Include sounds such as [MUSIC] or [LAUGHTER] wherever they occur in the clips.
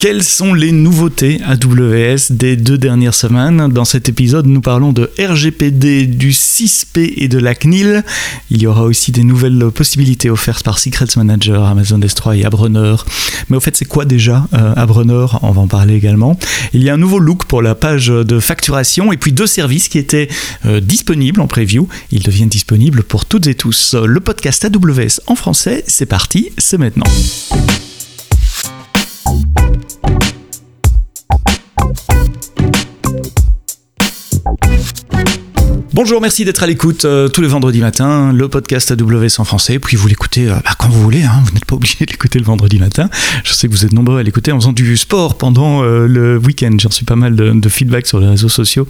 Quelles sont les nouveautés AWS des deux dernières semaines Dans cet épisode, nous parlons de RGPD, du 6P et de la CNIL. Il y aura aussi des nouvelles possibilités offertes par Secrets Manager, Amazon S3 et Abreneur. Mais au fait, c'est quoi déjà euh, On va en parler également. Il y a un nouveau look pour la page de facturation et puis deux services qui étaient euh, disponibles en preview. Ils deviennent disponibles pour toutes et tous. Le podcast AWS en français, c'est parti, c'est maintenant. Bonjour, merci d'être à l'écoute euh, tous les vendredis matin, le podcast AWS en français, puis vous l'écoutez euh, bah, quand vous voulez, hein, vous n'êtes pas obligé [LAUGHS] de l'écouter le vendredi matin. Je sais que vous êtes nombreux à l'écouter en faisant du sport pendant euh, le week-end. J'ai reçu pas mal de, feedback sur les réseaux sociaux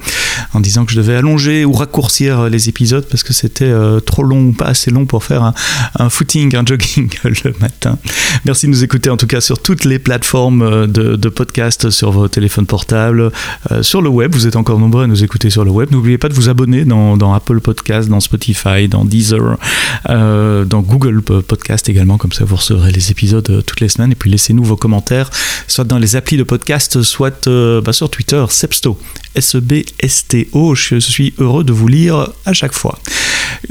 en disant que je devais allonger ou raccourcir les épisodes parce que c'était trop long ou pas assez long pour faire un, footing, un jogging [LAUGHS] le matin. Merci de nous écouter en tout cas sur toutes les plateformes de, de podcast, sur vos téléphones portables, sur le web. Vous êtes encore nombreux à nous écouter sur le web. N'oubliez pas de vous abonner Apple Podcast, dans Spotify, dans Deezer, euh, dans Google Podcast également, comme ça vous recevrez les épisodes euh, toutes les semaines. Et puis laissez-nous vos commentaires, soit dans les applis de podcast, soit euh, bah, sur Twitter, Sepsto, S-E-B-S-T-O. Je suis heureux de vous lire à chaque fois.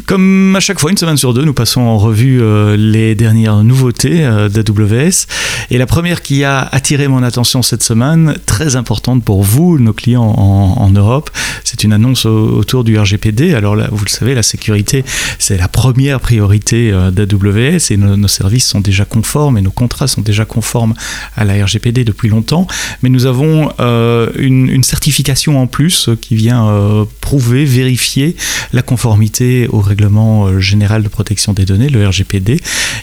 Comme à chaque fois, une semaine sur deux, nous passons en revue les dernières nouveautés d'AWS. Et la première qui a attiré mon attention cette semaine, très importante pour vous, nos clients en, Europe, c'est une annonce autour du RGPD. Alors vous le savez, la sécurité, c'est la première priorité euh, d'AWS et nos, services sont déjà conformes et nos contrats sont déjà conformes à la RGPD depuis longtemps. Mais nous avons euh, une, certification en plus qui vient euh, prouver, vérifier la conformité au règlement général de protection des données, le RGPD.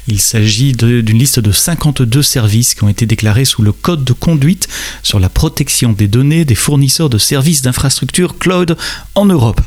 Il s'agit d'une liste de 52 services qui ont été déclarés sous le code de conduite sur la protection des données des fournisseurs de services d'infrastructure cloud en Europe.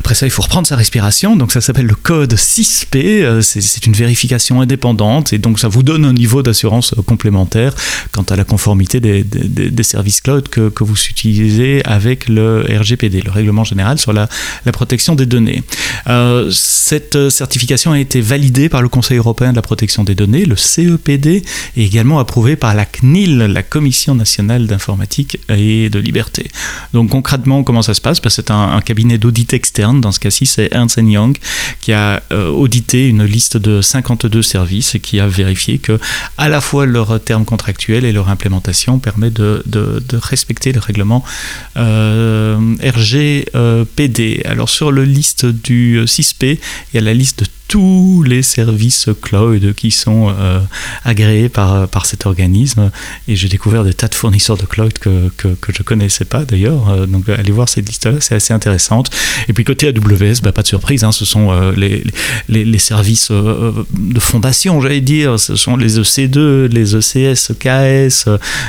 Après ça, il faut reprendre sa respiration. Donc ça s'appelle le code 6P. Euh, c'est une vérification indépendante et donc ça vous donne un niveau d'assurance euh, complémentaire quant à la conformité des, services cloud que, vous utilisez avec le RGPD, le règlement général sur la, protection des données. Euh, cette certification a été validée par le Conseil européen de la protection des données, le CEPD, et également approuvée par la CNIL, la Commission nationale d'informatique et de liberté. Donc concrètement, comment ça se passe? C'est un, un cabinet d'audit externe dans ce cas-ci, c'est Ernst Young qui a euh, audité une liste de 52 services et qui a vérifié que à la fois leurs termes contractuels et leur implémentation permet de, respecter le règlement euh, RGPD. Alors sur le liste du 6P, il y a la liste de tous les services cloud qui sont euh, agréés par, par cet organisme. Et j'ai découvert des tas de fournisseurs de cloud que, que, je ne connaissais pas d'ailleurs. Euh, donc allez voir cette liste-là, c'est assez intéressante. Et puis côté AWS, bah, pas de surprise, hein, ce sont euh, les, les, les, services de fondation, j'allais dire. Ce sont les EC2, les ECS, EKS,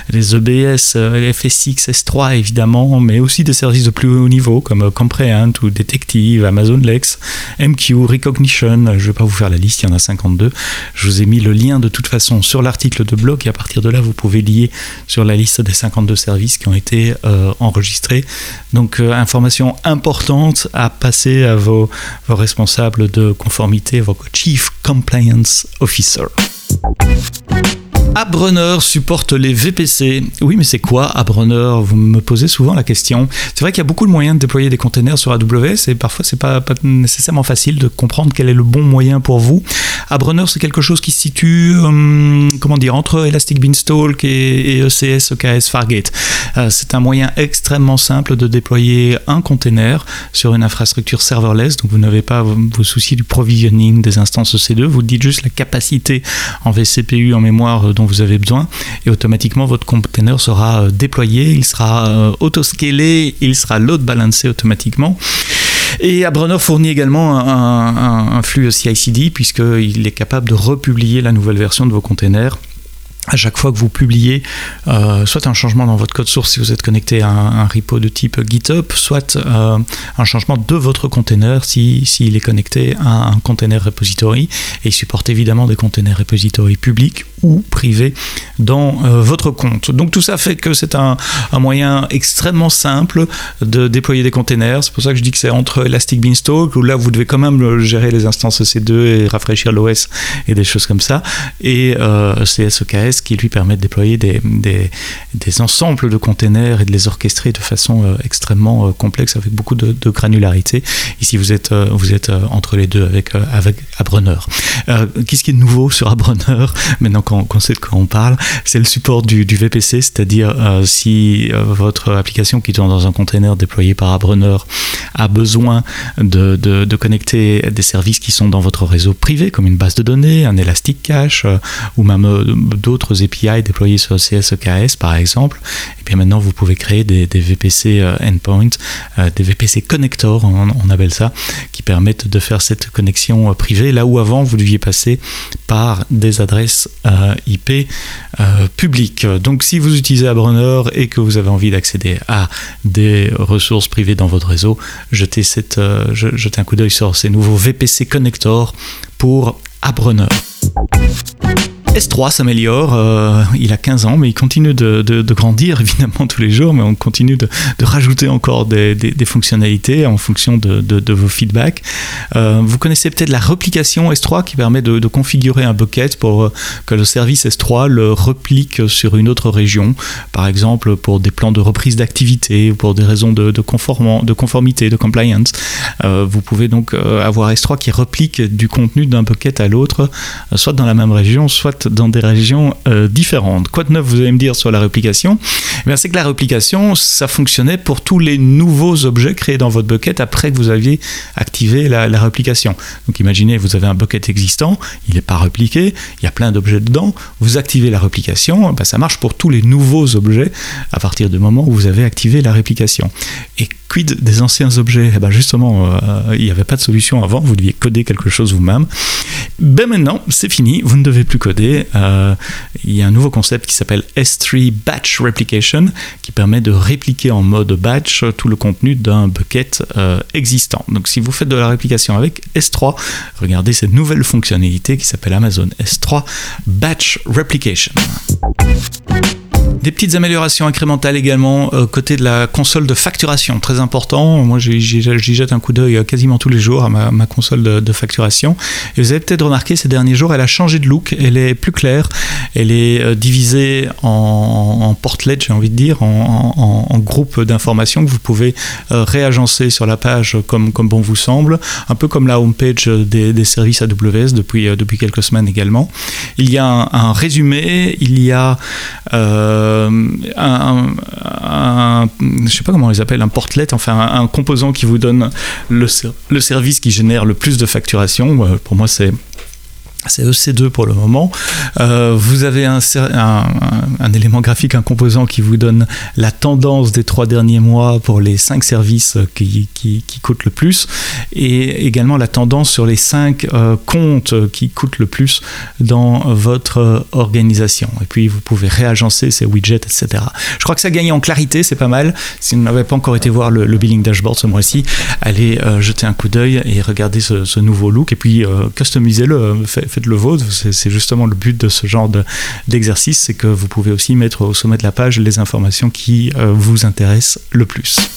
les EBS, les FSX, S3 évidemment, mais aussi des services de plus haut niveau comme Comprehend ou Detective, Amazon Lex, MQ, Recognition, je ne vais pas vous faire la liste, il y en a 52. Je vous ai mis le lien de toute façon sur l'article de blog et à partir de là, vous pouvez lier sur la liste des 52 services qui ont été euh, enregistrés. Donc, euh, information importante à passer à vos, vos responsables de conformité, vos Chief Compliance Officer. Abreneur supporte les VPC. Oui, mais c'est quoi Abreneur? Vous me posez souvent la question. C'est vrai qu'il y a beaucoup de moyens de déployer des containers sur AWS et parfois c'est pas, pas nécessairement facile de comprendre quel est le bon moyen pour vous. Abreneur, c'est quelque chose qui se situe, hum, comment dire, entre Elastic Beanstalk et, ECS, EKS, Fargate. Euh, c'est un moyen extrêmement simple de déployer un container sur une infrastructure serverless. Donc vous n'avez pas vous soucier du provisioning des instances EC2. Vous dites juste la capacité en vCPU, en mémoire dont vous avez besoin et automatiquement votre container sera euh, déployé, il sera euh, auto-scalé, il sera load balancé automatiquement. Et Abreneur fournit également un, un flux CI/CD puisqu'il est capable de republier la nouvelle version de vos containers à chaque fois que vous publiez euh, soit un changement dans votre code source si vous êtes connecté à un, repo de type GitHub, soit euh, un changement de votre container s'il si, est connecté à un container repository. Et il supporte évidemment des containers repository publics ou privés dans euh, votre compte. Donc tout ça fait que c'est un, moyen extrêmement simple de déployer des containers. C'est pour ça que je dis que c'est entre Elastic Beanstalk, où là vous devez quand même gérer les instances EC2 et rafraîchir l'OS et des choses comme ça, et CSEKS Qui lui permet de déployer des, des, ensembles de containers et de les orchestrer de façon extrêmement complexe avec beaucoup de, granularité. Ici, vous êtes, vous êtes entre les deux avec, avec Abrunner. Qu'est-ce qui est nouveau sur Abrunner [LAUGHS] maintenant qu'on sait de quoi on parle? C'est le support du, VPC, c'est-à-dire si votre application qui tourne dans un container déployé par Abrunner a besoin de, de, de, connecter des services qui sont dans votre réseau privé, comme une base de données, un Elastic Cache, euh, ou même euh, API déployés sur CSEKS par exemple, et bien maintenant vous pouvez créer des, VPC euh, endpoint, des VPC connectors, on, appelle ça, qui permettent de faire cette connexion privée, là où avant vous deviez passer par des adresses IP publiques. Donc si vous utilisez Abrunner et que vous avez envie d'accéder à des ressources privées dans votre réseau, jetez, cette, un coup d'œil sur ces nouveaux VPC connectors pour Abrunner. S3 s'améliore, euh, il a 15 ans, mais il continue de, grandir [LAUGHS] évidemment tous les jours, mais on continue de, rajouter encore des, fonctionnalités en fonction de, vos feedbacks. Euh, vous connaissez peut-être la replication S3 qui permet de, configurer un bucket pour euh, que le service S3 le replique sur une autre région, par exemple pour des plans de reprise d'activité, pour des raisons de, conformité, de compliance. Vous pouvez donc avoir S3 qui replique du contenu d'un bucket à l'autre, soit dans la même région, soit dans des régions euh, différentes. Quoi de neuf vous allez me dire sur la réplication? Eh C'est que la réplication, ça fonctionnait pour tous les nouveaux objets créés dans votre bucket après que vous aviez activé la, réplication. Donc imaginez, vous avez un bucket existant, il n'est pas répliqué, il y a plein d'objets dedans, vous activez la réplication, ben ça marche pour tous les nouveaux objets à partir du moment où vous avez activé la réplication. Et quid des anciens objets eh ben Justement, euh, il n'y avait pas de solution avant, vous deviez coder quelque chose vous-même. Ben maintenant, c'est fini, vous ne devez plus coder. Euh, il y a un nouveau concept qui s'appelle S3 Batch Replication qui permet de répliquer en mode batch tout le contenu d'un bucket euh, existant. Donc si vous faites de la réplication avec S3, regardez cette nouvelle fonctionnalité qui s'appelle Amazon S3 Batch Replication. Des petites améliorations incrémentales également euh, côté de la console de facturation, très important. Moi, j'y jette un coup d'œil euh, quasiment tous les jours à ma, console de, facturation. Et vous avez peut-être remarqué ces derniers jours, elle a changé de look, elle est plus claire, elle est euh, divisée en, en portlet, j'ai envie de dire, en, en, en groupe d'informations que vous pouvez réagencer sur la page comme, comme bon vous semble, un peu comme la homepage des, des services AWS depuis, depuis quelques semaines également. Il y a un résumé, il y a euh, un, je sais pas comment on les appelle, un portlet, enfin un, un composant qui vous donne le, le, service qui génère le plus de facturation. Euh, pour moi, c'est c'est EC2 pour le moment. Euh, vous avez un, élément graphique, un composant qui vous donne la tendance des trois derniers mois pour les cinq services qui, qui, coûtent le plus et également la tendance sur les cinq euh, comptes qui coûtent le plus dans votre organisation. Et puis vous pouvez réagencer ces widgets, etc. Je crois que ça gagne en clarité, c'est pas mal. Si vous n'avez pas encore été voir le, billing dashboard ce mois-ci, allez euh, jeter un coup d'œil et regardez ce, ce, nouveau look et puis euh, customisez-le, le vôtre. C'est justement le but de ce genre d'exercice, c'est que vous pouvez aussi mettre au sommet de la page les informations qui euh, vous intéressent le plus.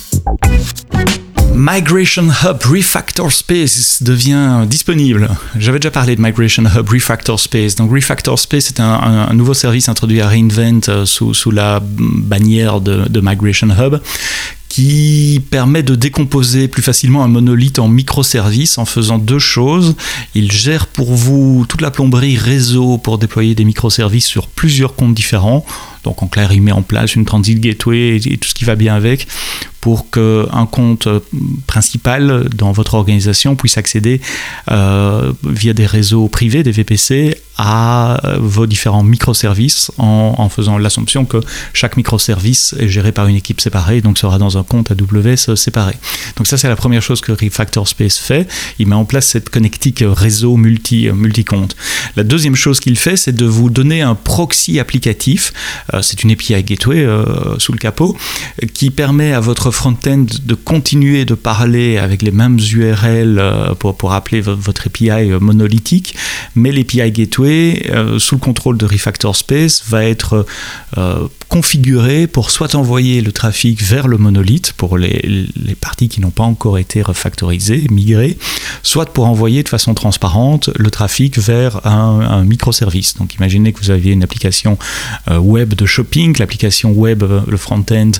Migration Hub Refactor Space devient disponible. J'avais déjà parlé de Migration Hub Refactor Space. Donc Refactor Space est un, un, un nouveau service introduit à Reinvent euh, sous, sous, la bannière de, de Migration Hub qui permet de décomposer plus facilement un monolithe en microservices en faisant deux choses. Il gère pour vous toute la plomberie réseau pour déployer des microservices sur plusieurs comptes différents. Donc en clair, il met en place une transit gateway et, tout ce qui va bien avec pour qu'un compte principal dans votre organisation puisse accéder euh, via des réseaux privés, des VPC, à vos différents microservices en, en faisant l'assumption que chaque microservice est géré par une équipe séparée, donc sera dans un compte AWS séparé. Donc ça, c'est la première chose que Refactor Space fait. Il met en place cette connectique réseau multi, multi-compte. La deuxième chose qu'il fait, c'est de vous donner un proxy applicatif. Euh, c'est une API Gateway euh, sous le capot qui permet à votre front-end de continuer de parler avec les mêmes URL pour, pour appeler votre API monolithique, mais l'API Gateway, sous le contrôle de Refactor Space, va être configuré pour soit envoyer le trafic vers le monolithe pour les, parties qui n'ont pas encore été refactorisées, migrées, soit pour envoyer de façon transparente le trafic vers un, microservice. Donc imaginez que vous aviez une application euh, web de shopping, l'application web, euh, le front-end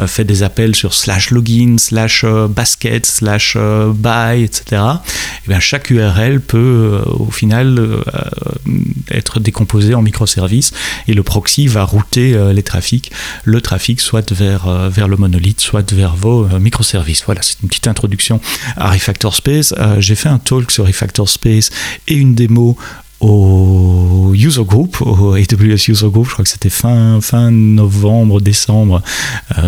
euh, fait des appels sur slash login, slash basket, slash buy, etc. Et bien chaque URL peut au final être décomposé en microservices et le proxy va router les trafics, le trafic soit vers, vers le monolithe, soit vers vos microservices. Voilà, c'est une petite introduction à Refactor Space. J'ai fait un talk sur Refactor Space et une démo au User Group, au AWS User Group, je crois que c'était fin, fin novembre, décembre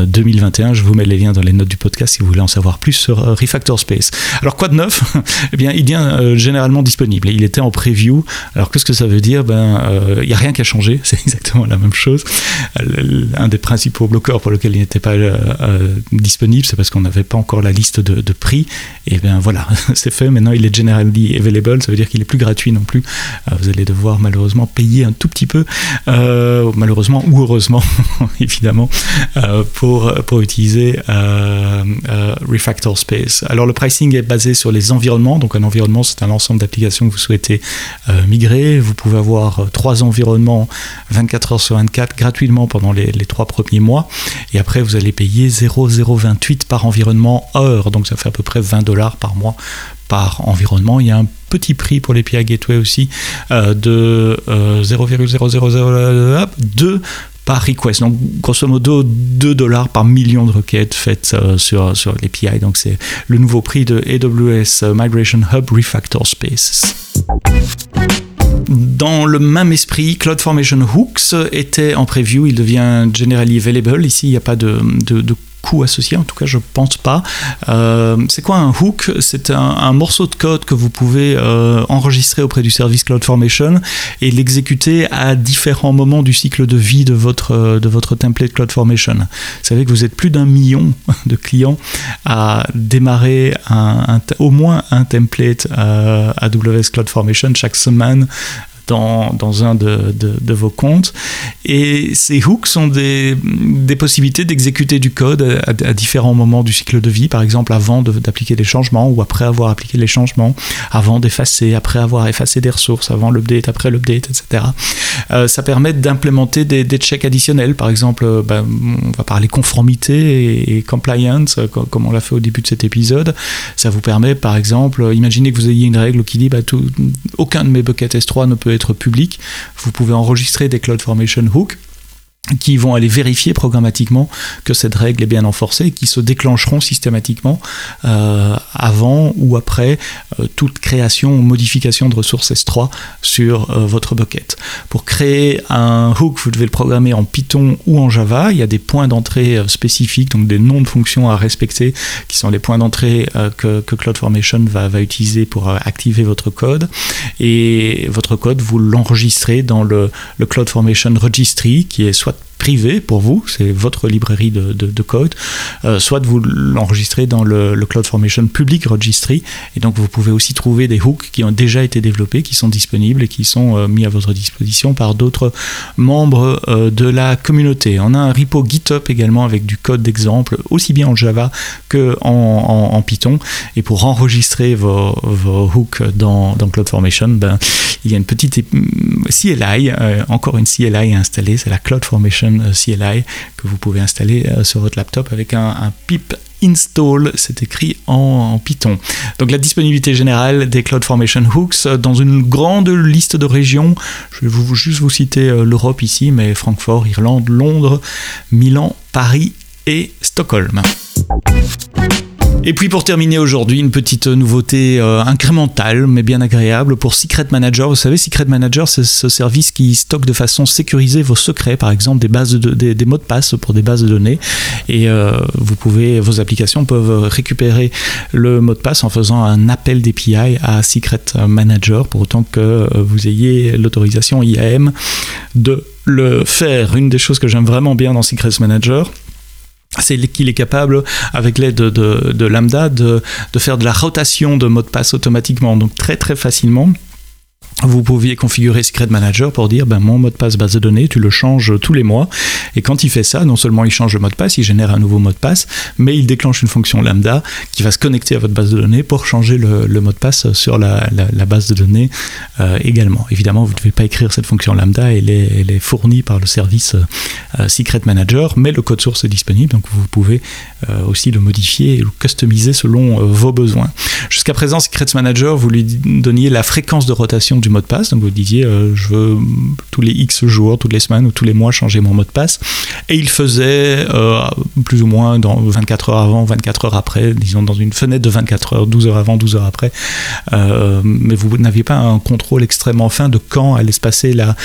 2021. Euh, je vous mets les liens dans les notes du podcast si vous voulez en savoir plus sur euh, Refactor Space. Alors quoi de neuf? [LAUGHS] Eh bien, il vient euh, généralement disponible. Il était en preview. Alors qu'est-ce que ça veut dire? Ben, il n'y a rien qui a changé. [LAUGHS] C'est exactement la même chose. Un des principaux bloqueurs pour lequel il n'était pas disponible, c'est parce qu'on n'avait pas encore la liste de, de prix. Et bien voilà, [LAUGHS] c'est fait. Maintenant, il est generally available. Ça veut dire qu'il est plus gratuit non plus euh, vous allez devoir malheureusement payer un tout petit peu, euh, malheureusement ou heureusement, [LAUGHS] évidemment, euh, pour, pour utiliser Refactor Space. Alors le pricing est basé sur les environnements. Donc un environnement, c'est un ensemble d'applications que vous souhaitez migrer. Vous pouvez avoir trois environnements 24 heures sur 24 gratuitement pendant les, les trois premiers mois. Et après, vous allez payer 0,028 par environnement heure. Donc ça fait à peu près 20 dollars par mois par environnement. Il y a un petit prix pour les l'API Gateway aussi euh, de 0,0002 euh, par request. Donc, grosso modo, 2 dollars par million de requêtes faites euh, sur, sur l'API. Donc, c'est le nouveau prix de AWS Migration Hub Refactor Spaces. Dans le même esprit, CloudFormation Hooks était en preview, il devient generally available. Ici, il n'y a pas de coût associé, en tout cas je pense pas. Euh, c'est quoi un hook? C'est un, morceau de code que vous pouvez euh, enregistrer auprès du service CloudFormation et l'exécuter à différents moments du cycle de vie de votre, de votre template CloudFormation. Vous savez que vous êtes plus d'un million de clients à démarrer un, au moins un template euh, AWS CloudFormation chaque semaine dans, un de, vos comptes. Et ces hooks sont des, possibilités d'exécuter du code à, différents moments du cycle de vie, par exemple avant d'appliquer des changements ou après avoir appliqué les changements, avant d'effacer, après avoir effacé des ressources, avant l'update, après l'update, etc. Euh, ça permet d'implémenter des, checks additionnels, par exemple, euh, ben, on va parler conformité et, compliance, euh, comme on l'a fait au début de cet épisode. Ça vous permet, par exemple, imaginez que vous ayez une règle qui dit bah, tout, aucun de mes buckets S3 ne peut être public. Vous pouvez enregistrer des CloudFormation Hooks qui vont aller vérifier programmatiquement que cette règle est bien enforcée et qui se déclencheront systématiquement euh, avant ou après euh, toute création ou modification de ressources S3 sur euh, votre bucket. Pour créer un hook, vous devez le programmer en Python ou en Java. Il y a des points d'entrée spécifiques, donc des noms de fonctions à respecter, qui sont les points d'entrée que, CloudFormation va, va, utiliser pour activer votre code. Et votre code, vous l'enregistrez dans le, le CloudFormation Registry, qui est soit foot privé pour vous, c'est votre librairie de, de, code, euh, soit vous l'enregistrez dans le, le, CloudFormation Public Registry, et donc vous pouvez aussi trouver des hooks qui ont déjà été développés, qui sont disponibles et qui sont euh, mis à votre disposition par d'autres membres euh, de la communauté. On a un repo GitHub également avec du code d'exemple, aussi bien en Java que en, Python, et pour enregistrer vos, vos hooks dans, dans CloudFormation, ben, il y a une petite CLI, encore une CLI installée, c'est la CloudFormation euh, CLI que vous pouvez installer euh, sur votre laptop avec un, pip install, c'est écrit en, Python. Donc la disponibilité générale des CloudFormation Hooks euh, dans une grande liste de régions. Je vais vous, juste vous citer l'Europe ici, mais Francfort, Irlande, Londres, Milan, Paris et Stockholm. Et puis pour terminer aujourd'hui, une petite nouveauté euh, incrémentale mais bien agréable pour Secret Manager. Vous savez, Secret Manager, c'est ce service qui stocke de façon sécurisée vos secrets, par exemple des de, mots de passe pour des bases de données. Et euh, vous pouvez, vos applications peuvent récupérer le mot de passe en faisant un appel d'API à Secret Manager pour autant que euh, vous ayez l'autorisation IAM de le faire. Une des choses que j'aime vraiment bien dans Secret Manager, c'est qu'il est capable, avec l'aide de, Lambda, de, faire de la rotation de mot de passe automatiquement, donc très très facilement vous pouviez configurer Secret Manager pour dire ben, mon mot de passe base de données, tu le changes tous les mois. Et quand il fait ça, non seulement il change le mot de passe, il génère un nouveau mot de passe, mais il déclenche une fonction lambda qui va se connecter à votre base de données pour changer le, mot de passe sur la, base de données euh, également. Évidemment, vous ne devez pas écrire cette fonction lambda, elle est, fournie par le service euh, Secret Manager, mais le code source est disponible, donc vous pouvez euh, aussi le modifier et le customiser selon vos besoins. Jusqu'à présent, Secret Manager, vous lui donniez la fréquence de rotation du mot de passe. Donc vous disiez, euh, je veux tous les X jours, toutes les semaines ou tous les mois changer mon mot de passe. Et il faisait euh, plus ou moins dans 24 heures avant, 24 heures après, disons dans une fenêtre de 24 heures, 12 heures avant, 12 heures après. Euh, mais vous n'aviez pas un contrôle extrêmement fin de quand allait se passer la,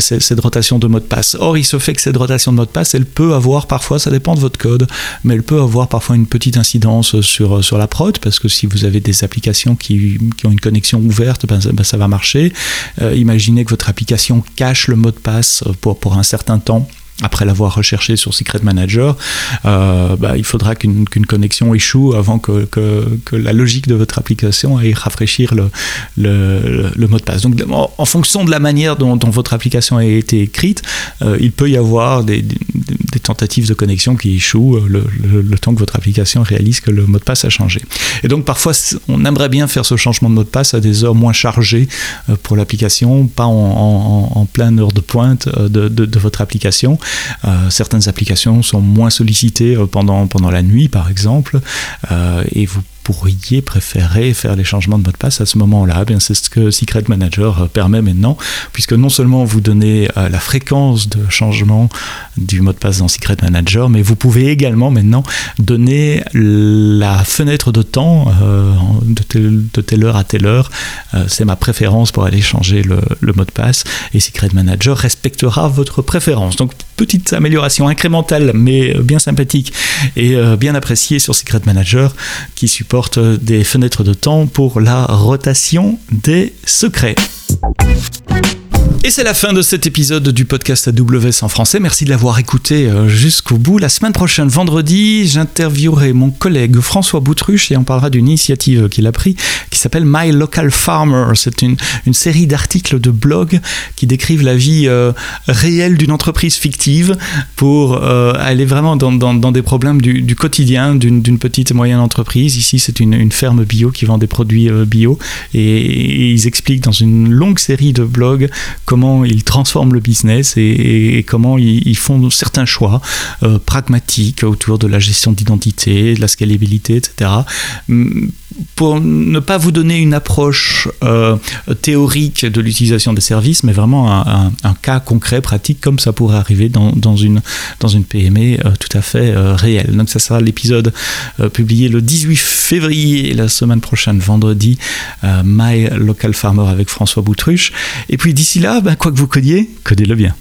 cette rotation de mot de passe. Or, il se fait que cette rotation de mot de passe, elle peut avoir parfois, ça dépend de votre code, mais elle peut avoir parfois une petite incidence sur, sur la prod, parce que si vous avez des applications qui, qui ont une connexion ouverte, ben, ben ça va marcher. Euh, imaginez que votre application cache le mot de passe pour, pour un certain temps après l'avoir recherché sur Secret Manager, euh, bah, il faudra qu'une connexion échoue avant que, que, la logique de votre application aille rafraîchir le, le, mot de passe. Donc en, fonction de la manière dont, votre application a été écrite, euh, il peut y avoir des, des, tentatives de connexion qui échouent le, le, temps que votre application réalise que le mot de passe a changé. Et donc parfois on aimerait bien faire ce changement de mot de passe à des heures moins chargées euh, pour l'application, pas en, en, en, pleine heure de pointe de, de votre application. Euh, certaines applications sont moins sollicitées euh, pendant, pendant la nuit, par exemple, euh, et vous pourriez préférer faire les changements de mot de passe à ce moment-là eh C'est ce que Secret Manager permet maintenant, puisque non seulement vous donnez la fréquence de changement du mot de passe dans Secret Manager, mais vous pouvez également maintenant donner la fenêtre de temps de, telle, heure à telle heure. C'est ma préférence pour aller changer le, mot de passe, et Secret Manager respectera votre préférence. Donc petite amélioration incrémentale, mais bien sympathique et euh, bien appréciée sur Secret Manager, qui supporte des fenêtres de temps pour la rotation des secrets. Et c'est la fin de cet épisode du podcast AWS en français. Merci de l'avoir écouté euh, jusqu'au bout. La semaine prochaine, vendredi, j'interviewerai mon collègue François Boutruche et on parlera d'une initiative qu'il a pris qui s'appelle My Local Farmer. C'est une, série d'articles de blog qui décrivent la vie euh, réelle d'une entreprise fictive pour euh, aller vraiment dans, des problèmes du, quotidien d'une petite et moyenne entreprise. Ici, c'est une, une, ferme bio qui vend des produits bio et, et ils expliquent dans une longue série de blogs comment ils transforment le business et, comment ils, font certains choix euh, pragmatiques autour de la gestion d'identité, de la scalabilité, etc pour ne pas vous donner une approche euh, théorique de l'utilisation des services, mais vraiment un, cas concret, pratique, comme ça pourrait arriver dans, une, PME euh, tout à fait euh, réelle. Donc ça sera l'épisode publié le 18 février et la semaine prochaine, vendredi, My Local Farmer avec François Boutruche. Et puis d'ici là, ben, quoi que vous codiez, codez-le bien.